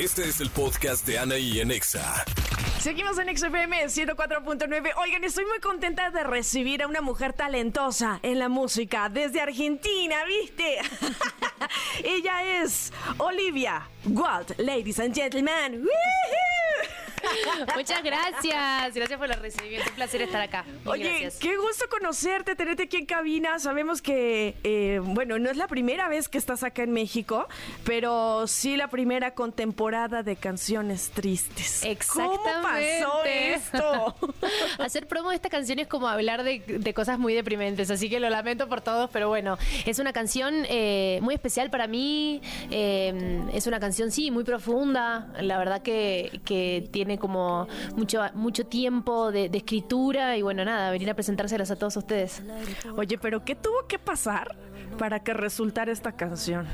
Este es el podcast de Anaí en Exa. Seguimos en XFM 104.9. Oigan, estoy muy contenta de recibir a una mujer talentosa en la música desde Argentina, ¿viste? Ella es Olivia Walt, ladies and gentlemen. Muchas gracias. Gracias por la recibimiento. Un placer estar acá. Oye, gracias. qué gusto conocerte, tenerte aquí en cabina. Sabemos que, eh, bueno, no es la primera vez que estás acá en México, pero sí la primera con temporada de canciones tristes. ¿Cómo pasó Exactamente. esto? Hacer promo de esta canción es como hablar de, de cosas muy deprimentes, así que lo lamento por todos, pero bueno, es una canción eh, muy especial para mí, eh, es una canción, sí, muy profunda, la verdad que, que tiene como mucho, mucho tiempo de, de escritura y bueno, nada, venir a presentárselas a todos ustedes. Oye, pero ¿qué tuvo que pasar para que resultara esta canción?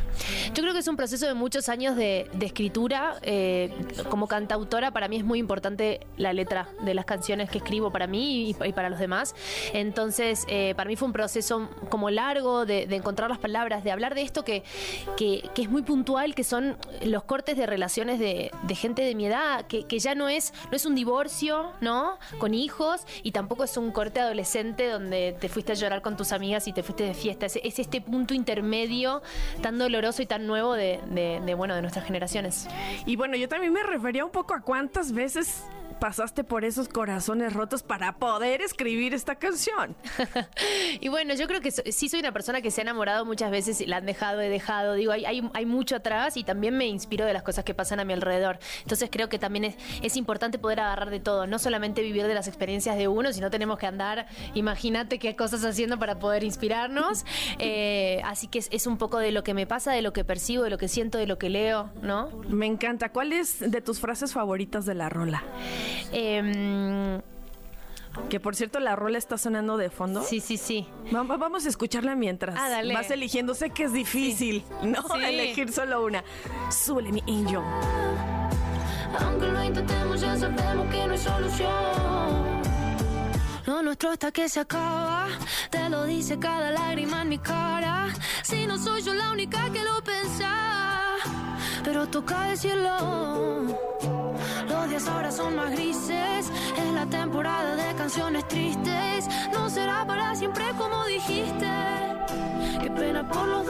Yo creo que es un proceso de muchos años de, escritura. eh, como cantautora, para mí es muy importante la letra de las canciones que escribo para mí y, para los demás. Entonces, eh, para mí fue un proceso como largo de, encontrar las palabras, de hablar de esto que, que, es muy puntual, que son los cortes de relaciones de, de gente de mi edad, que, que ya no es, no es un divorcio, ¿no? Con hijos, y tampoco es un corte adolescente donde te fuiste a llorar con tus amigas y te fuiste de fiesta. Es, es este punto intermedio tan doloroso y tan nuevo de, de- bueno, de nuestras generaciones. Y bueno, yo también me refería un poco a cuántas veces pasaste por esos corazones rotos para poder escribir esta canción. y bueno, yo creo que so- sí soy una persona que se ha enamorado muchas veces y la han dejado, he dejado. Digo, hay, hay, hay mucho atrás y también me inspiro de las cosas que pasan a mi alrededor. Entonces creo que también es, es importante poder agarrar de todo, no solamente vivir de las experiencias de uno, sino tenemos que andar, imagínate qué cosas haciendo para poder inspirarnos. Eh, así que es, es un poco de lo que me pasa, de lo que percibo, de lo que siento, de lo que leo, ¿no? Me encanta. ¿Cuál es de tus frases favoritas de la rola? Em, Que por cierto, la rola está sonando de fondo. sí, sí, sí. Va- va- Vamos a escucharla mientras Ah, dale. vas eligiendo. Sé que es difícil, ¿no? Sí. Elegir solo una. Súbele mi angel. Aunque lo intentemos, ya sabemos que no hay solución. Lo nuestro hasta que se acaba, te lo dice cada lágrima en mi cara. Si no soy yo la única que lo piensa, pero toca decirlo. Los días ahora son más grises, es la temporada de canciones tristes. No será para siempre como dijiste, qué pena por los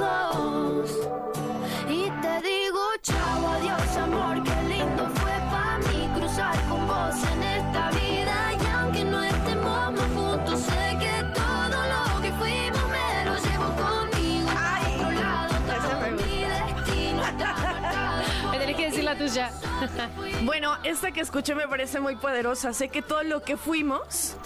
la tuya. Bueno, esta que escuché me parece muy poderosa. Sé que todo lo que fuimos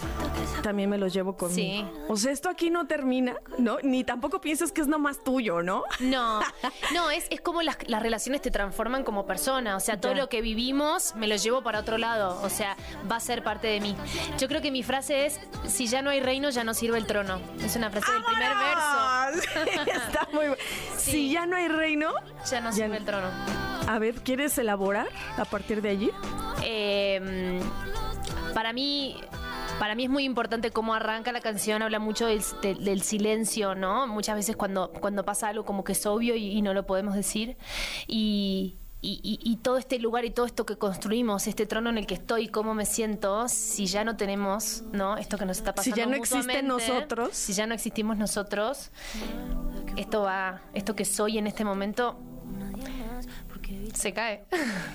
también me lo llevo conmigo. Sí. O sea, esto aquí no termina, ¿no? Ni tampoco piensas que es nomás tuyo, ¿no? No, no, es, es como las, las relaciones te transforman como persona. O sea, todo Ya. lo que vivimos me lo llevo para otro lado. O sea, va a ser parte de mí. Yo creo que mi frase es: si ya no hay reino, ya no sirve el trono. Es una frase del primer verso. Está muy bueno. Sí. Si ya no hay reino, Ya no sirve el trono. A ver, ¿quieres elaborar a partir de allí? Eh, para mí. Para mí es muy importante cómo arranca la canción, habla mucho del, del- del silencio, ¿no? Muchas veces cuando, cuando pasa algo como que es obvio y, y no lo podemos decir. Y, y- todo este lugar y todo esto que construimos, este trono en el que estoy, cómo me siento, si ya no tenemos, ¿no? Esto que nos está pasando. Si ya no existen nosotros. Si ya no existimos nosotros, esto va, esto que soy en este momento, se cae.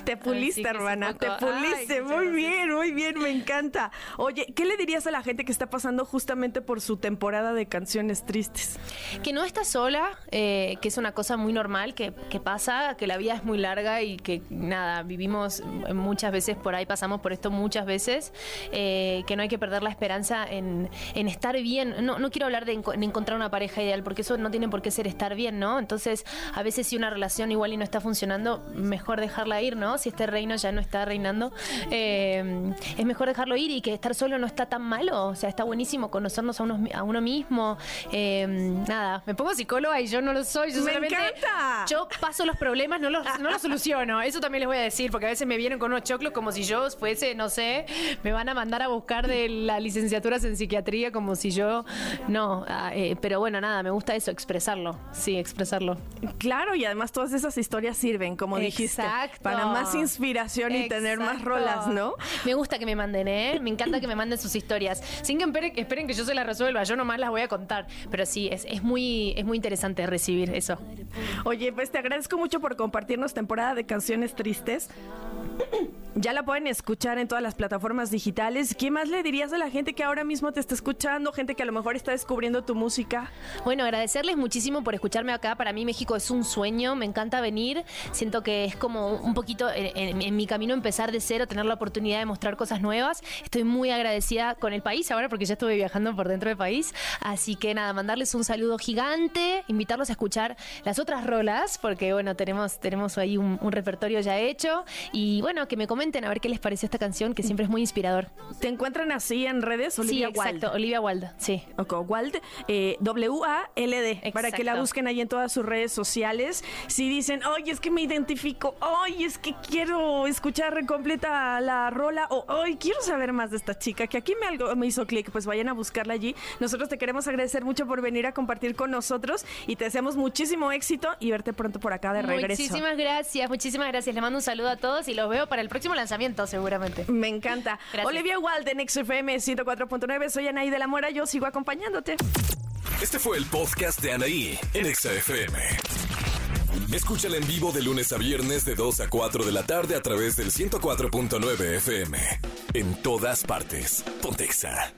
Te puliste, hermana, te puliste. Ay, muy bien, muy bien, me encanta. Oye, ¿qué le dirías a la gente que está pasando justamente por su temporada de canciones tristes? Que no estás sola, eh, que es una cosa muy normal, que, que pasa, que la vida es muy larga y que nada, vivimos muchas veces por ahí, pasamos por esto muchas veces, eh, que no hay que perder la esperanza en, en estar bien. No, no quiero hablar de, enco- en encontrar una pareja ideal, porque eso no tiene por qué ser estar bien, ¿no? Entonces, a veces si una relación igual y no está funcionando, mejor dejarla ir, ¿no? Si este reino ya no está reinando, eh, es mejor dejarlo ir y que estar solo no está tan malo, o sea, está buenísimo conocernos a, unos, a uno mismo. Eh, nada, me pongo psicóloga y yo no lo soy. Yo ¡Me solamente- encanta! Yo paso los problemas, no los, no los soluciono. Eso también les voy a decir, porque a veces me vienen con unos choclos como si yo fuese, no sé, me van a mandar a buscar de la licenciatura en psiquiatría como si yo. No, ah, eh, pero bueno, nada, me gusta eso, expresarlo. Sí, expresarlo. Claro, y además todas esas historias sirven, como dijiste. Exacto. Para más inspiración y tener más rolas, ¿no? Me gusta que me manden, ¿eh? Me encanta que me manden sus historias. Sin que esperen, esperen que yo se las resuelva, yo nomás las voy a contar. Pero sí, es, es muy, es muy interesante recibir eso. Oye, pues te agradezco mucho por compartirnos temporada de canciones tristes. Ya la pueden escuchar en todas las plataformas digitales. ¿Qué más le dirías a la gente que ahora mismo te está escuchando? Gente que a lo mejor está descubriendo tu música. Bueno, agradecerles muchísimo por escucharme acá. Para mí México es un sueño, me encanta venir. Siento que es como un poquito en, en- en mi camino empezar de cero, tener la oportunidad de mostrar cosas nuevas. Estoy muy agradecida con el país ahora porque ya estuve viajando por dentro del país. Así que nada, mandarles un saludo gigante, invitarlos a escuchar las otras rolas porque bueno, tenemos, tenemos ahí un, un repertorio ya hecho. Y bueno, que me comenten a ver qué les pareció esta canción que siempre es muy inspirador. ¿Te encuentran así en redes? Olivia sí, exacto, Olivia Wilde, sí. Ok, Wald, eh, W-A-L-D, para que la busquen ahí en todas sus redes sociales. Si dicen, oye, es que me identifico, oye, es que quiero escuchar completa la rola, o hoy quiero saber más de esta chica, que aquí me, algo, me hizo clic, pues vayan a buscarla allí. Nosotros te queremos agradecer mucho por venir a compartir con nosotros y te deseamos muchísimo éxito y verte pronto por acá de regreso. Muchísimas gracias, muchísimas gracias. Le mando un saludo a todos y los veo para el próximo lanzamiento, seguramente. Me encanta. Gracias. Olivia Wilde en XFM 104.9. Soy Anaí de la Mora. Yo sigo acompañándote. Este fue el podcast de Anaí en Exa FM. Escúchala en vivo de lunes a viernes de 2 a 4 de la tarde a través del 104.9 FM. En todas partes. Pontexa.